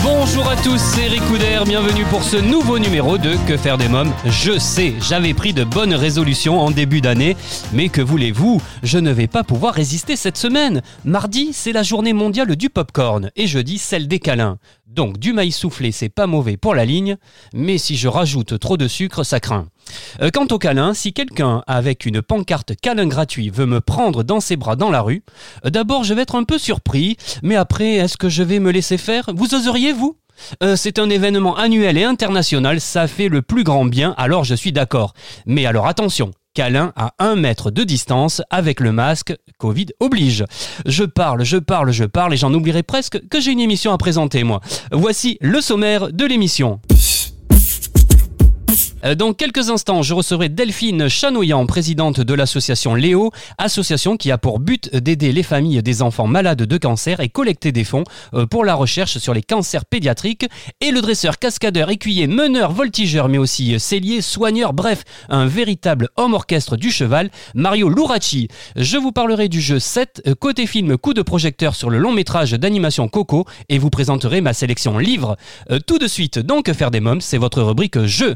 Bonjour à tous, c'est Eric Couder, bienvenue pour ce nouveau numéro de Que faire des mômes? Je sais, j'avais pris de bonnes résolutions en début d'année, mais que voulez-vous, je ne vais pas pouvoir résister cette semaine. Mardi, c'est la journée mondiale du popcorn, et jeudi, celle des câlins. Donc du maïs soufflé, c'est pas mauvais pour la ligne, mais si je rajoute trop de sucre, ça craint. Euh, quant au câlin, si quelqu'un avec une pancarte câlin gratuit veut me prendre dans ses bras dans la rue, euh, d'abord je vais être un peu surpris, mais après, est-ce que je vais me laisser faire? Vous oseriez, vous? Euh, c'est un événement annuel et international, ça fait le plus grand bien, alors je suis d'accord. Mais alors attention, câlin à un mètre de distance avec le masque, Covid oblige. Je parle, je parle, je parle et j'en oublierai presque que j'ai une émission à présenter moi. Voici le sommaire de l'émission. Euh, Dans quelques instants, je recevrai Delphine Chanoyan, présidente de l'association Léo, association qui a pour but d'aider les familles des enfants malades de cancer et collecter des fonds euh, pour la recherche sur les cancers pédiatriques, et le dresseur, cascadeur, écuyer, meneur, voltigeur, mais aussi cellier, soigneur, bref, un véritable homme orchestre du cheval, Mario Luracci. Je vous parlerai du jeu 7, euh, côté film coup de projecteur sur le long métrage d'animation Coco, et vous présenterai ma sélection livre. Tout de suite, donc, faire des mômes, c'est votre rubrique jeu.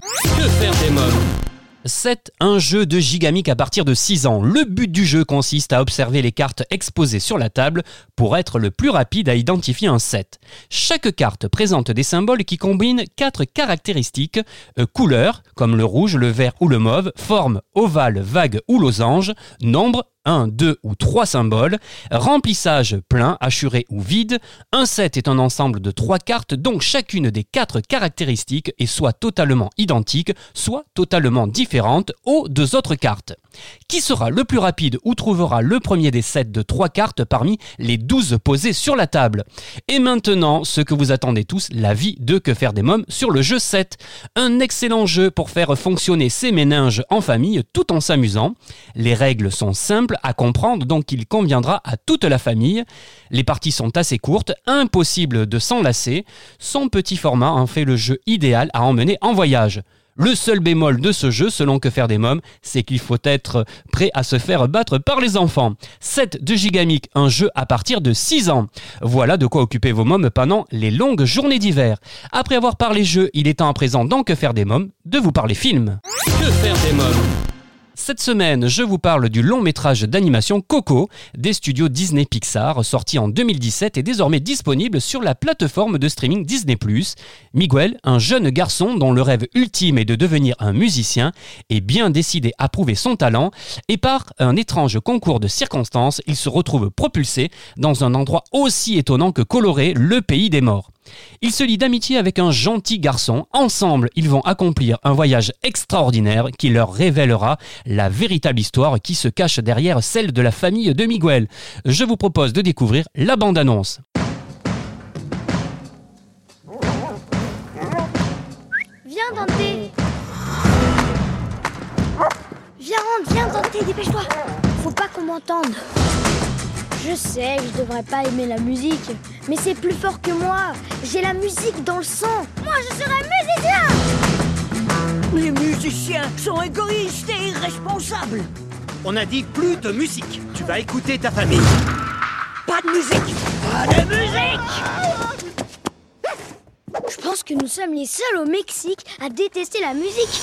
7. Un jeu de gigamic à partir de 6 ans. Le but du jeu consiste à observer les cartes exposées sur la table pour être le plus rapide à identifier un 7. Chaque carte présente des symboles qui combinent 4 caractéristiques euh, couleur, comme le rouge, le vert ou le mauve, forme, ovale, vague ou losange, nombre, 1, 2 ou 3 symboles, remplissage plein, assuré ou vide. Un set est un ensemble de 3 cartes, donc chacune des 4 caractéristiques est soit totalement identique, soit totalement différente aux deux autres cartes. Qui sera le plus rapide ou trouvera le premier des sets de 3 cartes parmi les 12 posées sur la table? Et maintenant, ce que vous attendez tous, l'avis de Que faire des mômes sur le jeu 7. Un excellent jeu pour faire fonctionner ses méninges en famille tout en s'amusant. Les règles sont simples à comprendre, donc il conviendra à toute la famille. Les parties sont assez courtes, impossible de s'enlacer. Son petit format en fait le jeu idéal à emmener en voyage. Le seul bémol de ce jeu, selon que faire des mômes, c'est qu'il faut être prêt à se faire battre par les enfants. 7 de Gigamic, un jeu à partir de 6 ans. Voilà de quoi occuper vos mômes pendant les longues journées d'hiver. Après avoir parlé jeu, il est temps à présent dans Que faire des mômes de vous parler film. Que faire des mômes? Cette semaine, je vous parle du long métrage d'animation Coco des studios Disney Pixar, sorti en 2017 et désormais disponible sur la plateforme de streaming Disney+. Miguel, un jeune garçon dont le rêve ultime est de devenir un musicien, est bien décidé à prouver son talent et par un étrange concours de circonstances, il se retrouve propulsé dans un endroit aussi étonnant que coloré, le pays des morts. Il se lie d'amitié avec un gentil garçon. Ensemble, ils vont accomplir un voyage extraordinaire qui leur révélera la véritable histoire qui se cache derrière celle de la famille de Miguel. Je vous propose de découvrir la bande-annonce. Viens, Dante Viens, rentre, viens, Dante, dépêche-toi Faut pas qu'on m'entende. Je sais je devrais pas aimer la musique, mais c'est plus fort que moi. J'ai la musique dans le sang. Moi, je serai musicien Les musiciens sont égoïstes et irresponsables. On a dit plus de musique. Tu vas écouter ta famille. Pas de musique Pas de musique Je pense que nous sommes les seuls au Mexique à détester la musique.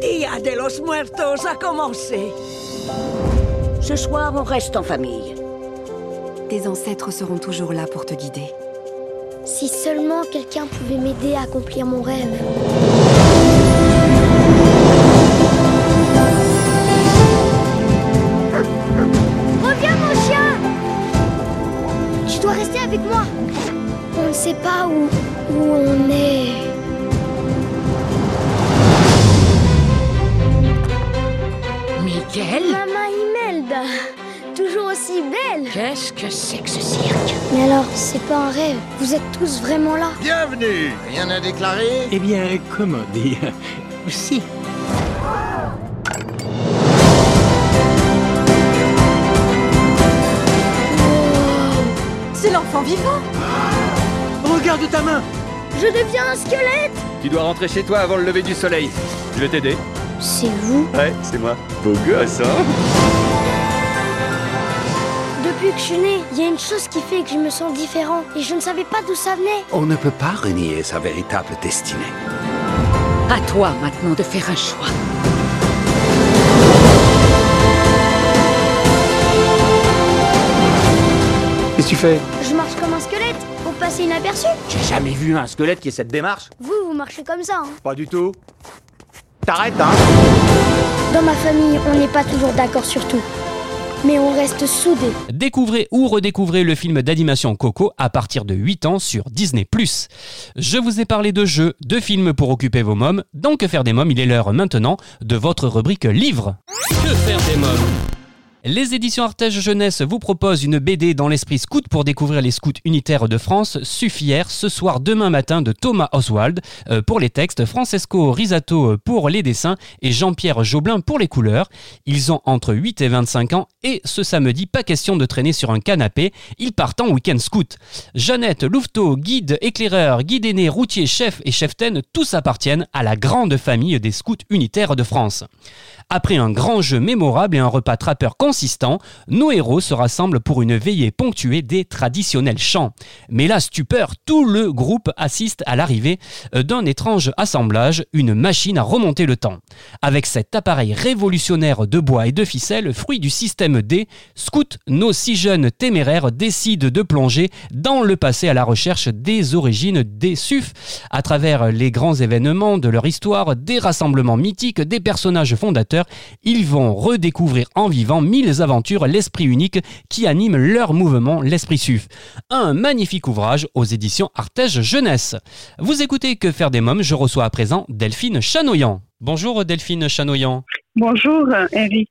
Dia de los Muertos a commencé. Ce soir, on reste en famille. Tes ancêtres seront toujours là pour te guider. Si seulement quelqu'un pouvait m'aider à accomplir mon rêve. Reviens, mon chien Tu dois rester avec moi. On ne sait pas où, où on est. Miguel Maman Qu'est-ce que c'est que ce cirque Mais alors, c'est pas un rêve. Vous êtes tous vraiment là Bienvenue Rien à déclarer Eh bien, comment dire Si. C'est l'enfant vivant Regarde ta main Je deviens un squelette Tu dois rentrer chez toi avant le lever du soleil. Je vais t'aider. C'est vous Ouais, c'est moi. Beau gosse, hein depuis que je suis née, il y a une chose qui fait que je me sens différent et je ne savais pas d'où ça venait. On ne peut pas renier sa véritable destinée. À toi maintenant de faire un choix. Qu'est-ce que tu fais? Je marche comme un squelette pour passer inaperçu. J'ai jamais vu un squelette qui ait cette démarche. Vous, vous marchez comme ça. hein. Pas du tout. T'arrêtes, hein Dans ma famille, on n'est pas toujours d'accord sur tout. Mais on reste soudés. Découvrez ou redécouvrez le film d'animation Coco à partir de 8 ans sur Disney+. Je vous ai parlé de jeux, de films pour occuper vos mômes, donc que faire des mômes, il est l'heure maintenant de votre rubrique livre. Que faire des mômes? Les éditions Artege Jeunesse vous proposent une BD dans l'esprit scout pour découvrir les scouts unitaires de France, Suffière, ce soir demain matin de Thomas Oswald euh, pour les textes, Francesco Risato pour les dessins et Jean-Pierre Joblin pour les couleurs. Ils ont entre 8 et 25 ans et ce samedi, pas question de traîner sur un canapé, ils partent en week-end scout. Jeannette, Louveteau, guide, éclaireur, guide aîné, routier, chef et cheftaine, tous appartiennent à la grande famille des scouts unitaires de France. Après un grand jeu mémorable et un repas trappeur consistant, nos héros se rassemblent pour une veillée ponctuée des traditionnels chants. Mais la stupeur, tout le groupe assiste à l'arrivée euh, d'un étrange assemblage, une machine à remonter le temps. Avec cet appareil révolutionnaire de bois et de ficelle, fruit du système D, Scout, nos six jeunes téméraires décident de plonger dans le passé à la recherche des origines des SUF, à travers les grands événements de leur histoire, des rassemblements mythiques, des personnages fondateurs, ils vont redécouvrir en vivant mille aventures l'esprit unique qui anime leur mouvement, l'esprit SUF. Un magnifique ouvrage aux éditions Artege Jeunesse. Vous écoutez Que faire des mômes, je reçois à présent Delphine Chanoyan. Bonjour Delphine Chanoyan. Bonjour Eric.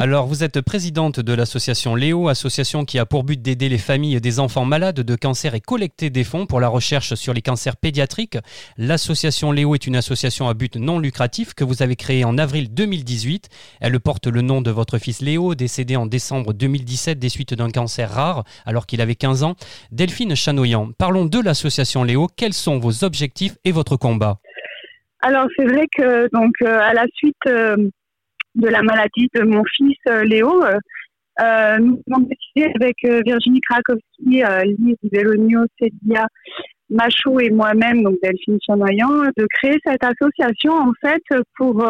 Alors vous êtes présidente de l'association Léo, association qui a pour but d'aider les familles des enfants malades de cancer et collecter des fonds pour la recherche sur les cancers pédiatriques. L'association Léo est une association à but non lucratif que vous avez créée en avril 2018. Elle porte le nom de votre fils Léo, décédé en décembre 2017 des suites d'un cancer rare alors qu'il avait 15 ans. Delphine Chanoyan, parlons de l'association Léo. Quels sont vos objectifs et votre combat? Alors c'est vrai que donc euh, à la suite euh, de la maladie de mon fils euh, Léo, nous avons décidé avec Virginie Krakowski, Lise Bellonio, Célia Machou et moi-même, donc Delphine Chanoyan, de créer cette association en fait pour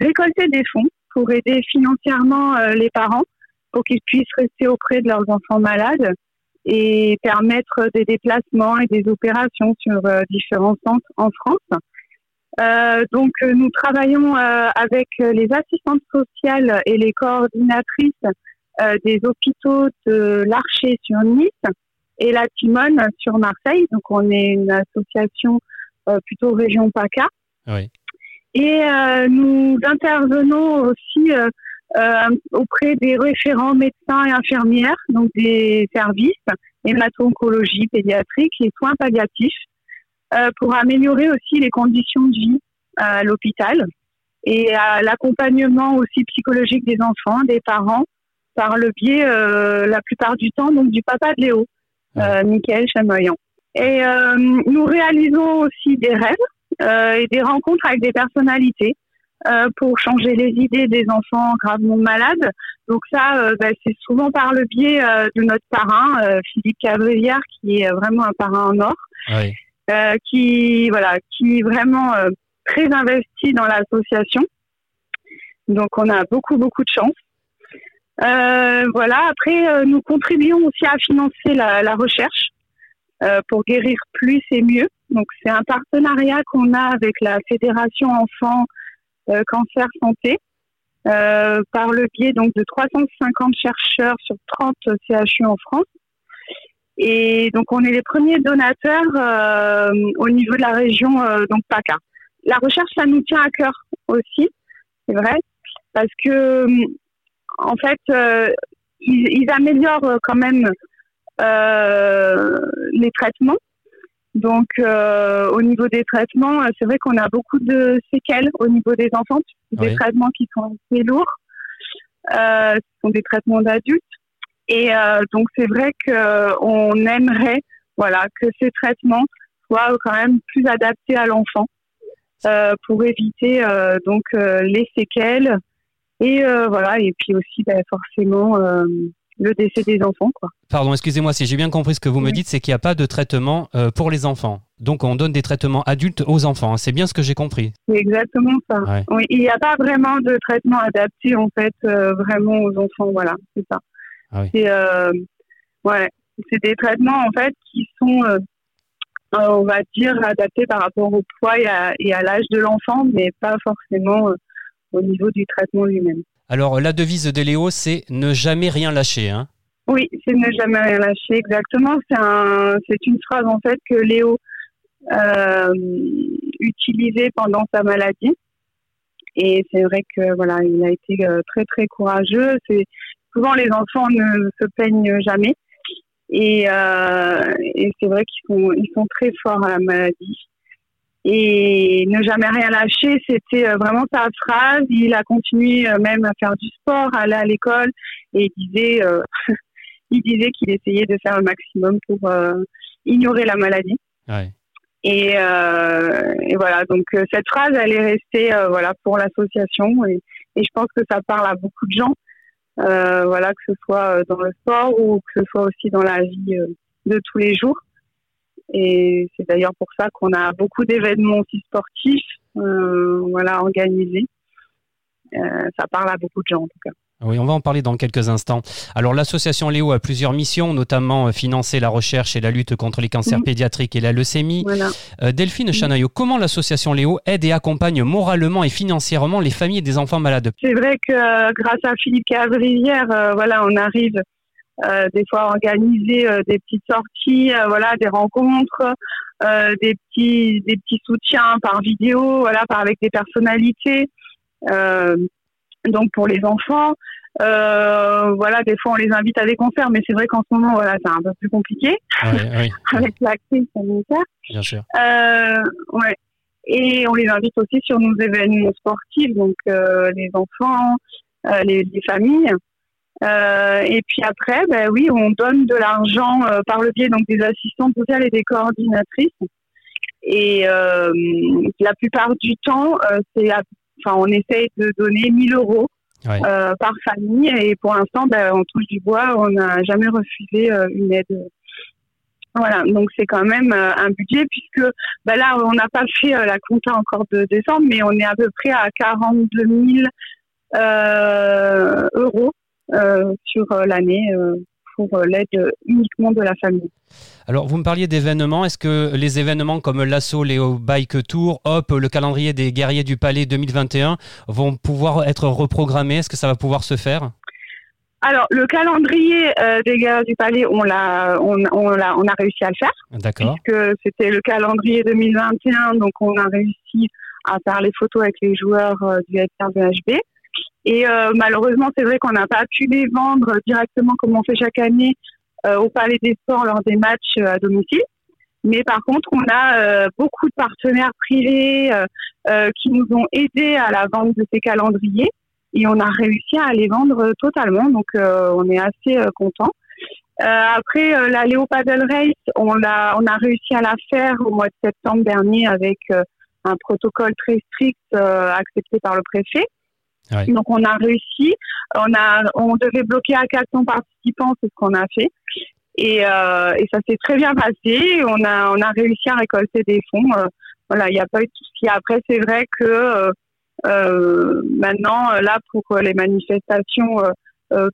récolter des fonds, pour aider financièrement les parents, pour qu'ils puissent rester auprès de leurs enfants malades et permettre des déplacements et des opérations sur différents centres en France. Euh, donc, euh, nous travaillons euh, avec les assistantes sociales et les coordinatrices euh, des hôpitaux de l'Archer sur Nice et la Timone sur Marseille. Donc, on est une association plutôt région PACA. Oui. Et nous intervenons aussi auprès des référents médecins et infirmières, donc des services hémato-oncologie pédiatrique et soins palliatifs, pour améliorer aussi les conditions de vie à l'hôpital et à l'accompagnement aussi psychologique des enfants, des parents, par le biais, euh, la plupart du temps, donc du papa de Léo, euh, Michael Chamoyan. Et euh, nous réalisons aussi des rêves euh, et des rencontres avec des personnalités euh, pour changer les idées des enfants gravement malades. Donc ça, euh, bah, c'est souvent par le biais euh, de notre parrain, euh, Philippe Cavrière, qui est vraiment un parrain en or, Oui. Euh, qui voilà, qui est vraiment euh, très investi dans l'association. Donc on a beaucoup beaucoup de chance. Euh, voilà. Après, euh, nous contribuons aussi à financer la, la recherche euh, pour guérir plus et mieux. Donc c'est un partenariat qu'on a avec la Fédération Enfants Cancer Santé. par le biais donc de 350 chercheurs sur 30 CHU en France. Et donc on est les premiers donateurs euh, au niveau de la région euh, donc PACA. La recherche, ça nous tient à cœur aussi, c'est vrai, parce que en fait, euh, ils, ils améliorent euh, quand même euh, les traitements. Donc, euh, au niveau des traitements, euh, c'est vrai qu'on a beaucoup de séquelles au niveau des enfants, des Oui. traitements qui sont assez lourds. Euh, ce sont des traitements d'adultes. Et donc c'est vrai qu'on aimerait voilà que ces traitements soient quand même plus adaptés à l'enfant pour éviter donc les séquelles et voilà et puis aussi ben, forcément le décès des enfants. Quoi. Pardon, excusez-moi, si j'ai bien compris ce que vous me dites, c'est qu'il n'y a pas de traitement euh, pour les enfants. Donc on donne des traitements adultes aux enfants. Hein. C'est bien ce que j'ai compris. C'est exactement ça. Oui, il n'y a pas vraiment de traitement adapté en fait euh, vraiment aux enfants. Voilà, c'est ça. Ah c'est euh, ouais, c'est des traitements en fait qui sont on va dire adaptés par rapport au poids et à l'âge de l'enfant, mais pas forcément au niveau du traitement lui-même. Alors, la devise de Léo, c'est ne jamais rien lâcher. Hein oui, c'est ne jamais rien lâcher, exactement. C'est un, une phrase en fait que Léo euh, utilisait pendant sa maladie. Et c'est vrai que voilà, il a été euh, très très courageux. C'est souvent les enfants ne se peignent jamais. Et, euh, et c'est vrai qu'ils sont, ils sont très forts à la maladie. Et ne jamais rien lâcher, c'était euh, vraiment sa phrase. Il a continué euh, même à faire du sport, à aller à l'école, et il disait, euh, il disait qu'il essayait de faire le maximum pour ignorer la maladie. Ouais. Et, et, voilà, donc cette phrase, elle est restée voilà pour l'association, et, et, je pense que ça parle à beaucoup de gens, voilà que ce soit dans le sport ou que ce soit aussi dans la vie de tous les jours. Et c'est d'ailleurs pour ça qu'on a beaucoup d'événements aussi sportifs euh, voilà, organisés. Euh, ça parle à beaucoup de gens en tout cas. Oui, on va en parler dans quelques instants. Alors, l'association Léo a plusieurs missions, notamment euh, financer la recherche et la lutte contre les cancers mhm. pédiatriques et la leucémie. Delphine mhm. Chanaillot, comment l'association Léo aide et accompagne moralement et financièrement les familles des enfants malades? C'est vrai que grâce à Philippe Cavrivière, voilà, on arrive euh, des fois organiser euh, des petites sorties, euh, voilà, des rencontres, des petits des petits soutiens par vidéo, voilà, par avec des personnalités. Donc pour les enfants, voilà, des fois on les invite à des concerts, mais c'est vrai qu'en ce moment, voilà, c'est un peu plus compliqué avec la crise sanitaire. Bien sûr. ouais. Et on les invite aussi sur nos événements sportifs, donc les enfants, les, les familles. Euh, et puis après, ben oui, on donne de l'argent euh, par le biais donc des assistantes sociales et des coordinatrices. Et euh, la plupart du temps, c'est, enfin, on essaye de donner 1000 euros par famille. Et pour l'instant, ben, on touche du bois, on n'a jamais refusé une aide. Voilà, donc c'est quand même un budget puisque ben là, on n'a pas fait la compta encore de décembre, mais on est à peu près à 42 000 euros euh, sur euh, l'année euh, pour l'aide uniquement de la famille. Alors, vous me parliez d'événements. Est-ce que les événements comme l'assaut Léo Bike Tour, Hop, le calendrier des guerriers du Palais 2021 vont pouvoir être reprogrammés? Est-ce que ça va pouvoir se faire? Alors, le calendrier des guerriers du Palais, on l'a, on, on, l'a, on a réussi à le faire. D'accord. Puisque c'était le calendrier 2021, donc on a réussi à faire les photos avec les joueurs du SRVHB. Et euh, malheureusement, c'est vrai qu'on n'a pas pu les vendre directement comme on fait chaque année euh, au Palais des Sports lors des matchs euh, à domicile. Mais par contre, on a beaucoup de partenaires privés qui nous ont aidés à la vente de ces calendriers et on a réussi à les vendre totalement. Donc, on est assez content. après, la Léo Paddle Race, on a, on a réussi à la faire au mois de septembre dernier avec un protocole très strict accepté par le préfet. Donc on a réussi, on a, on devait bloquer à 400 participants, c'est ce qu'on a fait, et, euh, et ça s'est très bien passé. On a, on a réussi à récolter des fonds. Euh, voilà, il n'y a pas eu de souci. Après, c'est vrai que euh, maintenant, là, pour les manifestations,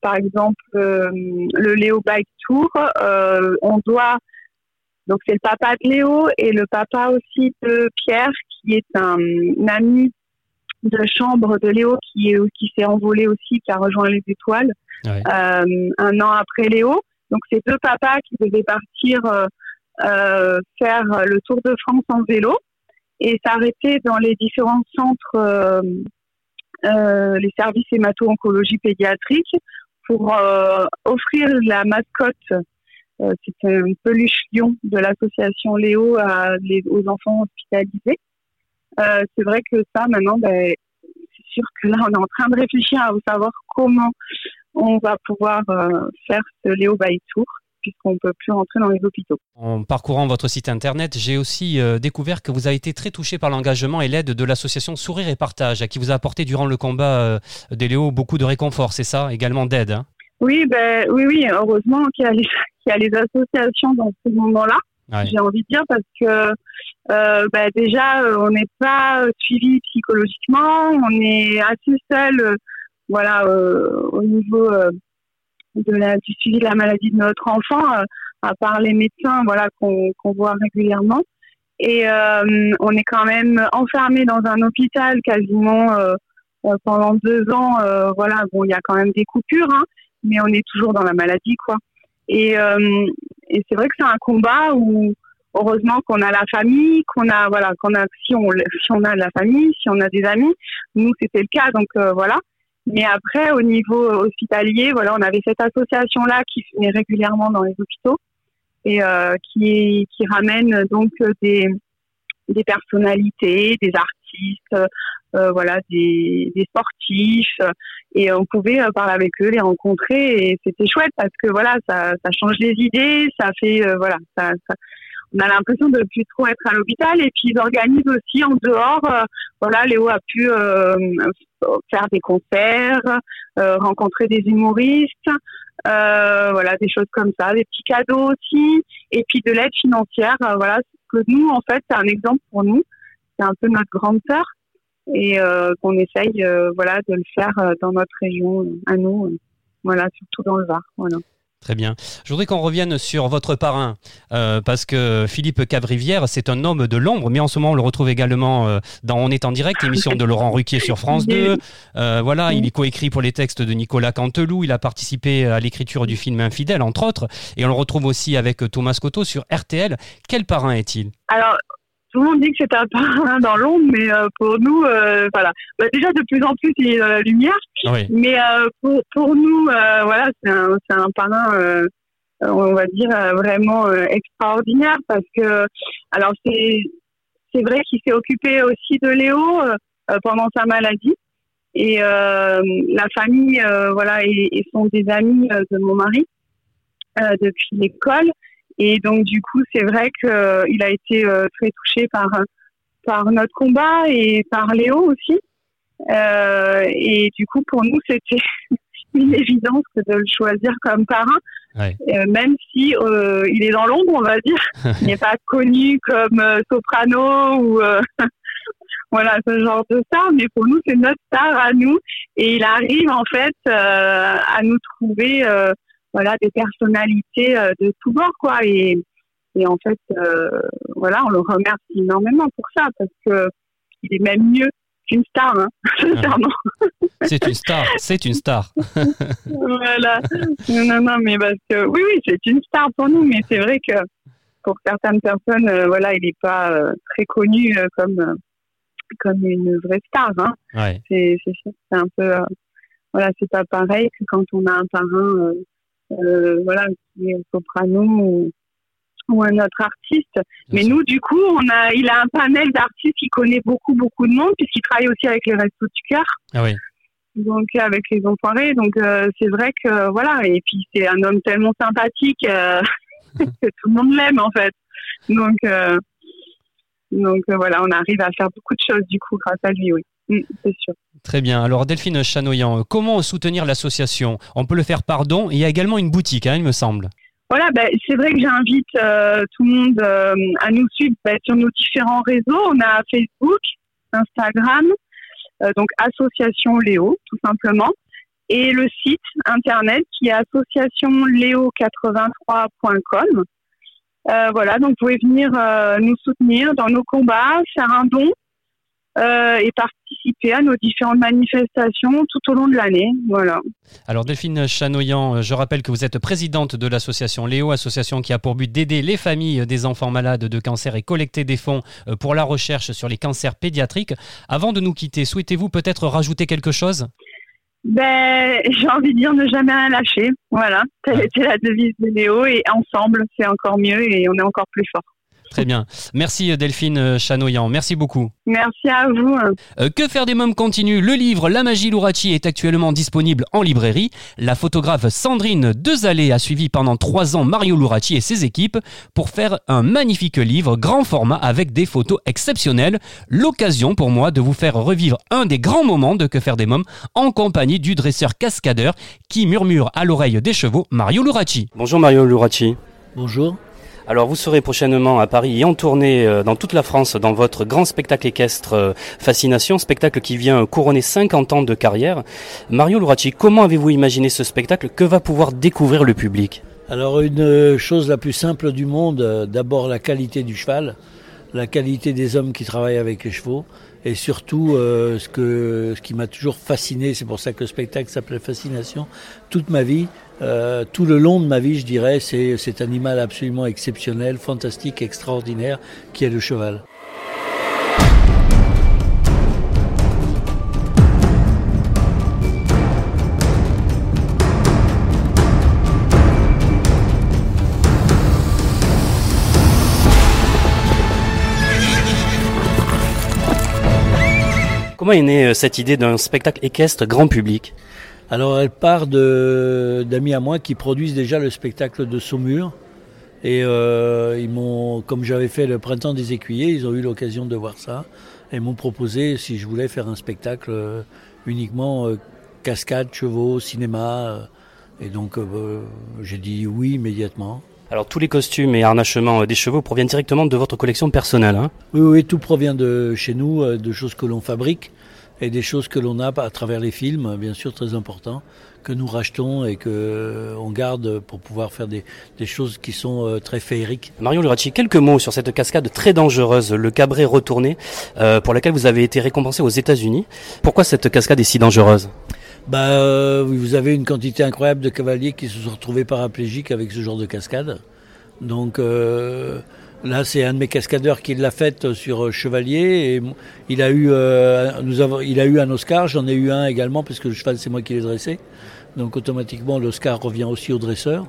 par exemple, le Léo Bike Tour, on doit donc c'est le papa de Léo et le papa aussi de Pierre, qui est un ami de chambre de Léo qui, qui s'est envolé aussi, qui a rejoint les étoiles euh, un an après Léo. Donc c'est deux papas qui devaient partir euh, euh, faire le Tour de France en vélo et s'arrêter dans les différents centres, les services hémato-oncologie pédiatrique pour offrir la mascotte c'est un peluche lion de l'association Léo à, aux enfants hospitalisés. Euh, c'est vrai que ça, maintenant, ben, c'est sûr que là, on est en train de réfléchir à savoir comment on va pouvoir faire ce Léo by Tour puisqu'on ne peut plus rentrer dans les hôpitaux. En parcourant votre site internet, j'ai aussi découvert que vous avez été très touché par l'engagement et l'aide de l'association Sourire et Partage, à qui vous a apporté durant le combat des Léo beaucoup de réconfort, c'est ça? Également d'aide hein oui, ben, oui, oui, heureusement qu'il y, a les, y a les associations dans ce moment-là. J'ai envie de dire parce que euh, ben, déjà, euh, on n'est pas suivi psychologiquement, on est assez seul, euh, voilà, euh, au niveau euh, de la, du suivi de la maladie de notre enfant, à part les médecins, voilà, qu'on voit régulièrement. Et on est quand même enfermé dans un hôpital quasiment pendant deux ans. voilà, bon, il y a quand même des coupures. Hein, mais on est toujours dans la maladie, quoi. Et, euh, et c'est vrai que c'est un combat où heureusement qu'on a la famille, qu'on a voilà, qu'on a si on si on a la famille, si on a des amis, nous c'était le cas, donc euh, voilà. Mais après, au niveau hospitalier, voilà, on avait cette association là qui venait régulièrement dans les hôpitaux et euh, qui qui ramène donc des des personnalités, des artistes, euh, voilà, des, sportifs, et on pouvait euh, parler avec eux, les rencontrer, et c'était chouette parce que voilà, ça, change les idées, ça fait euh, voilà, ça, ça, on a l'impression de plus trop être à l'hôpital, et puis ils organisent aussi en dehors. voilà, Léo a pu faire des concerts, rencontrer des humoristes. voilà des choses comme ça des petits cadeaux aussi et puis de l'aide financière voilà que nous en fait c'est un exemple pour nous c'est un peu notre grande sœur et euh, qu'on essaye euh, voilà de le faire euh, dans notre région à nous voilà surtout dans le Var voilà Très bien. Je voudrais qu'on revienne sur votre parrain, parce que Philippe Cavrivière, c'est un homme de l'ombre, mais en ce moment, on le retrouve également dans On est en direct, émission de Laurent Ruquier sur France 2. voilà, il est coécrit pour les textes de Nicolas Canteloup, il a participé à l'écriture du film Infidèle, entre autres, et on le retrouve aussi avec Thomas Scotto sur RTL. Quel parrain est-il? Alors, tout le monde dit que c'est un parrain dans l'ombre, mais euh, pour nous, euh, voilà. Bah, déjà, de plus en plus, il est dans la lumière. Mais euh, pour, pour nous, voilà, c'est un, c'est un parrain, on va dire, vraiment extraordinaire parce que, alors, c'est, c'est vrai qu'il s'est occupé aussi de Léo pendant sa maladie. Et la famille, voilà, et, et, sont des amis de mon mari depuis l'école. Et donc, du coup, c'est vrai qu'il euh, a été euh, très touché par, par notre combat et par Léo aussi. Euh, et du coup, pour nous, c'était une évidence de le choisir comme parrain, même si il est dans l'ombre, on va dire. il n'est pas connu comme soprano ou voilà ce genre de star, mais pour nous, c'est notre star à nous. Et il arrive en fait à nous trouver voilà des personnalités euh, de tous bords quoi et et en fait euh, voilà on le remercie énormément pour ça parce que il est même mieux qu'une star hein, sincèrement c'est une star c'est une star voilà non non mais parce que oui oui c'est une star pour nous mais c'est vrai que pour certaines personnes euh, voilà il n'est pas très connu comme comme une vraie star hein. ouais. c'est c'est un peu voilà c'est pas pareil que quand on a un parrain euh, voilà, qui est soprano ou, un autre artiste. Mais nous, du coup, on a, il a un panel d'artistes qui connaît beaucoup, beaucoup de monde, puisqu'il travaille aussi avec les Restos du Cœur. Ah oui. Donc, avec les enfoirés. Donc, euh, c'est vrai que, voilà. Et puis, c'est un homme tellement sympathique euh, que tout le monde l'aime, en fait. Donc, donc voilà, on arrive à faire beaucoup de choses, du coup, grâce à lui, oui. Mm, c'est sûr. Très bien. Alors Delphine Chanoyan, comment soutenir l'association? On peut le faire par don. Il y a également une boutique, hein, il me semble. Voilà, ben, c'est vrai que j'invite euh, tout le monde euh, à nous suivre ben, sur nos différents réseaux. On a Facebook, Instagram, euh, donc Association Léo, tout simplement, et le site internet qui est associationléo83.com. voilà, donc vous pouvez venir nous soutenir dans nos combats, faire un don euh, et participer à nos différentes manifestations tout au long de l'année. Voilà. Alors Delphine Chanoyan, euh, je rappelle que vous êtes présidente de l'association Léo, association qui a pour but d'aider les familles des enfants malades de cancer et collecter des fonds euh, pour la recherche sur les cancers pédiatriques. Avant de nous quitter, souhaitez-vous peut-être rajouter quelque chose? Ben, j'ai envie de dire ne jamais rien lâcher. Voilà, telle était la devise de Léo et ensemble, c'est encore mieux et on est encore plus fort. Très bien. Merci Delphine Chanoyan. Merci beaucoup. Merci à vous. Euh, que faire des mômes continue. Le livre La magie Lourachi est actuellement disponible en librairie. La photographe Sandrine Dezalé a suivi pendant trois ans Mario Lourachi et ses équipes pour faire un magnifique livre grand format avec des photos exceptionnelles. L'occasion pour moi de vous faire revivre un des grands moments de Que faire des mômes en compagnie du dresseur cascadeur qui murmure à l'oreille des chevaux Mario Lourachi. Bonjour Mario Lourachi. Bonjour. Alors vous serez prochainement à Paris et en tournée euh, dans toute la France dans votre grand spectacle équestre euh, Fascination, spectacle qui vient couronner 50 ans de carrière. Mario Lourachi, comment avez-vous imaginé ce spectacle? Que va pouvoir découvrir le public? Alors une euh, chose la plus simple du monde, d'abord la qualité du cheval, la qualité des hommes qui travaillent avec les chevaux et surtout ce, que, ce qui m'a toujours fasciné, c'est pour ça que le spectacle s'appelait Fascination, toute ma vie, euh, tout le long de ma vie, je dirais, c'est cet animal absolument exceptionnel, fantastique, extraordinaire, qui est le cheval. Comment est née euh, cette idée d'un spectacle équestre grand public? Alors elle part d'amis à moi qui produisent déjà le spectacle de Saumur. Et euh, ils m'ont, comme j'avais fait le printemps des écuyers, ils ont eu l'occasion de voir ça et m'ont proposé si je voulais faire un spectacle euh, uniquement euh, cascade, chevaux, cinéma. et donc j'ai dit oui immédiatement. Alors tous les costumes et harnachements des chevaux proviennent directement de votre collection personnelle hein? Oui, oui, tout provient de chez nous, de choses que l'on fabrique et des choses que l'on a à travers les films, bien sûr très important, que nous rachetons et que euh, on garde pour pouvoir faire des, des choses qui sont euh, très féeriques. Marion Luracci, quelques mots sur cette cascade très dangereuse, le cabré retourné, euh, pour laquelle vous avez été récompensé aux États-Unis. Pourquoi cette cascade est si dangereuse? Bah, euh, vous avez une quantité incroyable de cavaliers qui se sont retrouvés paraplégiques avec ce genre de cascade. Donc euh, Là, c'est un de mes cascadeurs qui l'a faite sur euh, Chevalier. Et il a eu, euh, nous avons, il a eu un Oscar. J'en ai eu un également parce que le cheval, c'est moi qui l'ai dressé. Donc automatiquement, l'Oscar revient aussi au dresseur.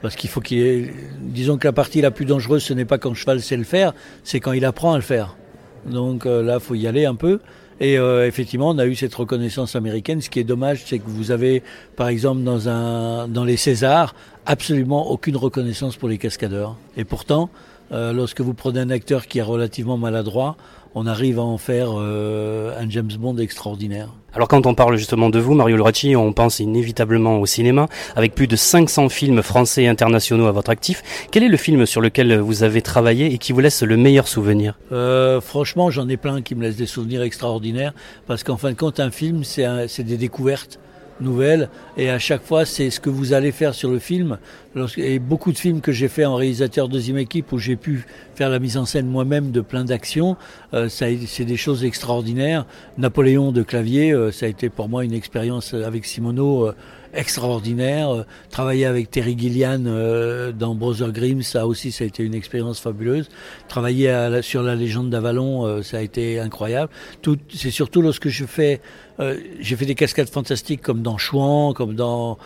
Parce qu'il faut qu'il ait... Disons que la partie la plus dangereuse, ce n'est pas quand le cheval sait le faire, c'est quand il apprend à le faire. Donc euh, là, faut y aller un peu. Et effectivement, on a eu cette reconnaissance américaine. Ce qui est dommage, c'est que vous avez, par exemple, dans, un, dans les Césars, absolument aucune reconnaissance pour les cascadeurs. Et pourtant, euh, lorsque vous prenez un acteur qui est relativement maladroit, on arrive à en faire euh, un James Bond extraordinaire. Alors quand on parle justement de vous, Mario Loracci, on pense inévitablement au cinéma, avec plus de 500 films français et internationaux à votre actif. Quel est le film sur lequel vous avez travaillé et qui vous laisse le meilleur souvenir? Euh, Franchement, j'en ai plein qui me laissent des souvenirs extraordinaires, parce qu'en fin de compte, un film, c'est des découvertes nouvelles. Et à chaque fois c'est ce que vous allez faire sur le film. Et beaucoup de films que j'ai fait en réalisateur deuxième équipe où j'ai pu faire la mise en scène moi-même de plein d'actions euh, c'est des choses extraordinaires. Napoléon de clavier euh, ça a été pour moi une expérience avec Simono euh, extraordinaire. Travailler avec Terry Gillian dans Brother Grimm ça aussi ça a été une expérience fabuleuse. Travailler à sur la légende d'Avalon ça a été incroyable. Tout c'est surtout lorsque je fais euh, j'ai fait des cascades fantastiques comme dans Chouan, comme dans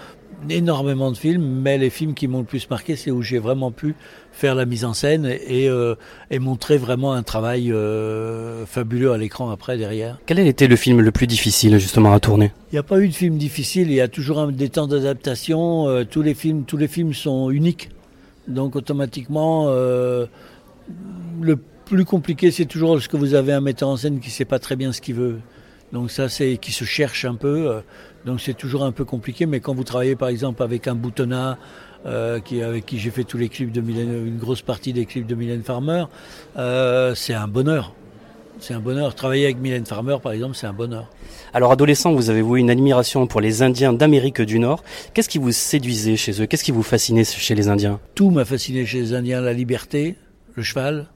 énormément de films, mais les films qui m'ont le plus marqué, c'est où j'ai vraiment pu faire la mise en scène et, euh, et montrer vraiment un travail euh, fabuleux à l'écran après derrière. Quel a été le film le plus difficile justement à tourner? Il n'y a pas eu de film difficile, il y a toujours un, des temps d'adaptation. Euh, tous les films, tous les films sont uniques, donc automatiquement le plus compliqué, c'est toujours lorsque vous avez un metteur en scène qui ne sait pas très bien ce qu'il veut. Donc ça, c'est qui se cherche un peu. Donc c'est toujours un peu compliqué. Mais quand vous travaillez par exemple avec un boutonnat, euh, qui, avec qui j'ai fait tous les clips de Mylène, une grosse partie des clips de Mylène Farmer, euh, c'est un bonheur. C'est un bonheur. Travailler avec Mylène Farmer, par exemple, c'est un bonheur. Alors, adolescent, vous avez voué une admiration pour les Indiens d'Amérique du Nord. Qu'est-ce qui vous séduisait chez eux? Qu'est-ce qui vous fascinait chez les Indiens? Tout m'a fasciné chez les Indiens. La liberté, le cheval.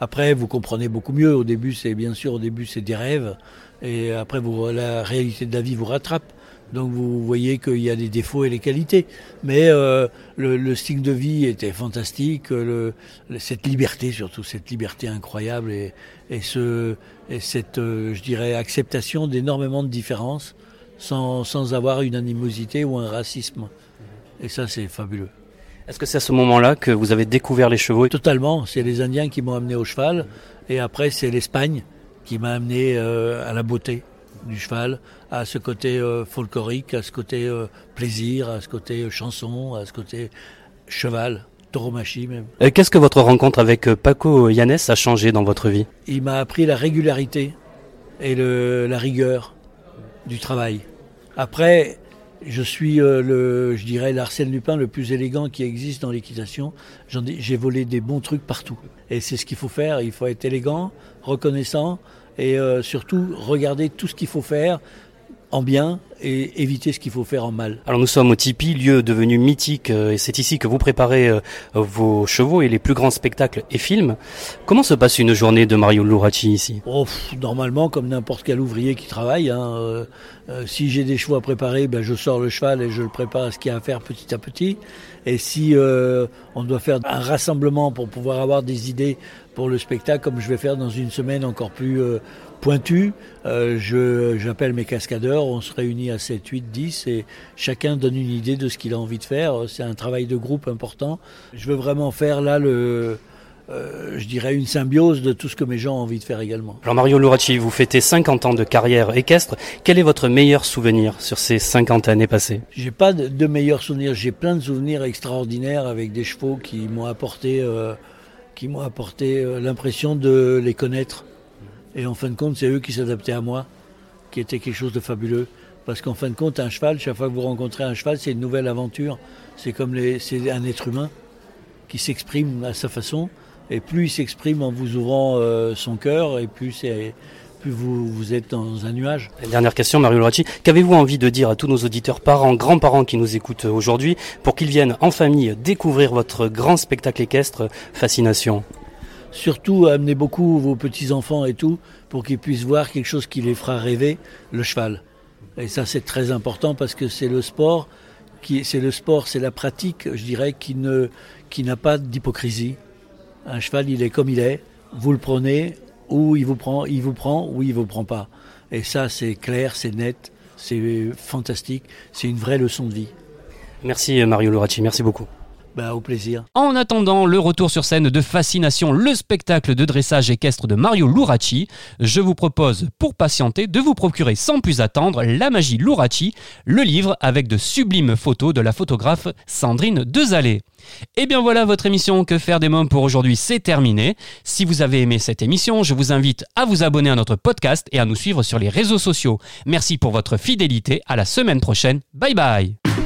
Après, vous comprenez beaucoup mieux. Au début, c'est bien sûr, au début, c'est des rêves. Et après, vous, la réalité de la vie vous rattrape. Donc vous voyez qu'il y a des défauts et les qualités. Mais euh, le, le, style de vie était fantastique, le, cette liberté surtout, cette liberté incroyable et, et, ce, et cette, euh, je dirais, acceptation d'énormément de différences sans, sans avoir une animosité ou un racisme. Et ça, c'est fabuleux. Est-ce que c'est à ce moment-là que vous avez découvert les chevaux? Totalement, c'est les Indiens qui m'ont amené au cheval, et après c'est l'Espagne qui m'a amené euh, à la beauté du cheval, à ce côté euh, folklorique, à ce côté euh, plaisir, à ce côté chanson, à ce côté cheval, tauromachie même. Qu'est-ce que votre rencontre avec Paco Yannès a changé dans votre vie? Il m'a appris la régularité et le, la rigueur du travail. Après, je suis euh, le, je dirais, l'Arsène Lupin le plus élégant qui existe dans l'équitation. J'ai volé des bons trucs partout. Et c'est ce qu'il faut faire. Il faut être élégant, reconnaissant et euh, surtout regarder tout ce qu'il faut faire en bien et éviter ce qu'il faut faire en mal. Alors nous sommes au Tipi, lieu devenu mythique, euh, et c'est ici que vous préparez euh, vos chevaux et les plus grands spectacles et films. Comment se passe une journée de Mario Lurachi ici? Oh, Normalement, comme n'importe quel ouvrier qui travaille. Hein, euh, si j'ai des chevaux à préparer, ben, je sors le cheval et je le prépare à ce qu'il y a à faire petit à petit. Et si on doit faire un rassemblement pour pouvoir avoir des idées pour le spectacle, comme je vais faire dans une semaine encore plus pointu. Euh, J'appelle mes cascadeurs, on se réunit à 7, 8, 10 et chacun donne une idée de ce qu'il a envie de faire. C'est un travail de groupe important. Je veux vraiment faire là le, euh, je dirais une symbiose de tout ce que mes gens ont envie de faire également. Alors Mario Luracci, vous fêtez 50 ans de carrière équestre. Quel est votre meilleur souvenir sur ces 50 années passées? J'ai pas de, meilleurs souvenirs. J'ai plein de souvenirs extraordinaires avec des chevaux qui m'ont apporté, euh, qui m'ont apporté euh, l'impression de les connaître et en fin de compte, c'est eux qui s'adaptaient à moi, qui était quelque chose de fabuleux. Parce qu'en fin de compte, un cheval, chaque fois que vous rencontrez un cheval, c'est une nouvelle aventure. C'est comme un être humain qui s'exprime à sa façon. Et plus il s'exprime en vous ouvrant euh, son cœur, et plus c'est plus vous, vous, êtes dans un nuage. Dernière question, Mario Loracci. Qu'avez-vous envie de dire à tous nos auditeurs, parents, grands-parents qui nous écoutent aujourd'hui, pour qu'ils viennent en famille découvrir votre grand spectacle équestre Fascination? Surtout amenez beaucoup vos petits-enfants et tout pour qu'ils puissent voir quelque chose qui les fera rêver, le cheval. Et ça c'est très important parce que c'est le sport, qui, c'est le sport, c'est la pratique, je dirais, qui, ne, qui n'a pas d'hypocrisie. Un cheval, il est comme il est, vous le prenez, ou il vous prend, il vous prend, ou il vous prend pas. Et ça c'est clair, c'est net, c'est fantastique, c'est une vraie leçon de vie. Merci Mario Loracci, merci beaucoup. Bah. En attendant le retour sur scène de Fascination, le spectacle de dressage équestre de Mario Luracci, je vous propose, pour patienter, de vous procurer sans plus attendre La magie Luracci, le livre avec de sublimes photos de la photographe Sandrine Dezalé. Et eh bien voilà, votre émission Que faire des mômes pour aujourd'hui, c'est terminé. Si vous avez aimé cette émission, je vous invite à vous abonner à notre podcast et à nous suivre sur les réseaux sociaux. Merci pour votre fidélité, à la semaine prochaine, bye bye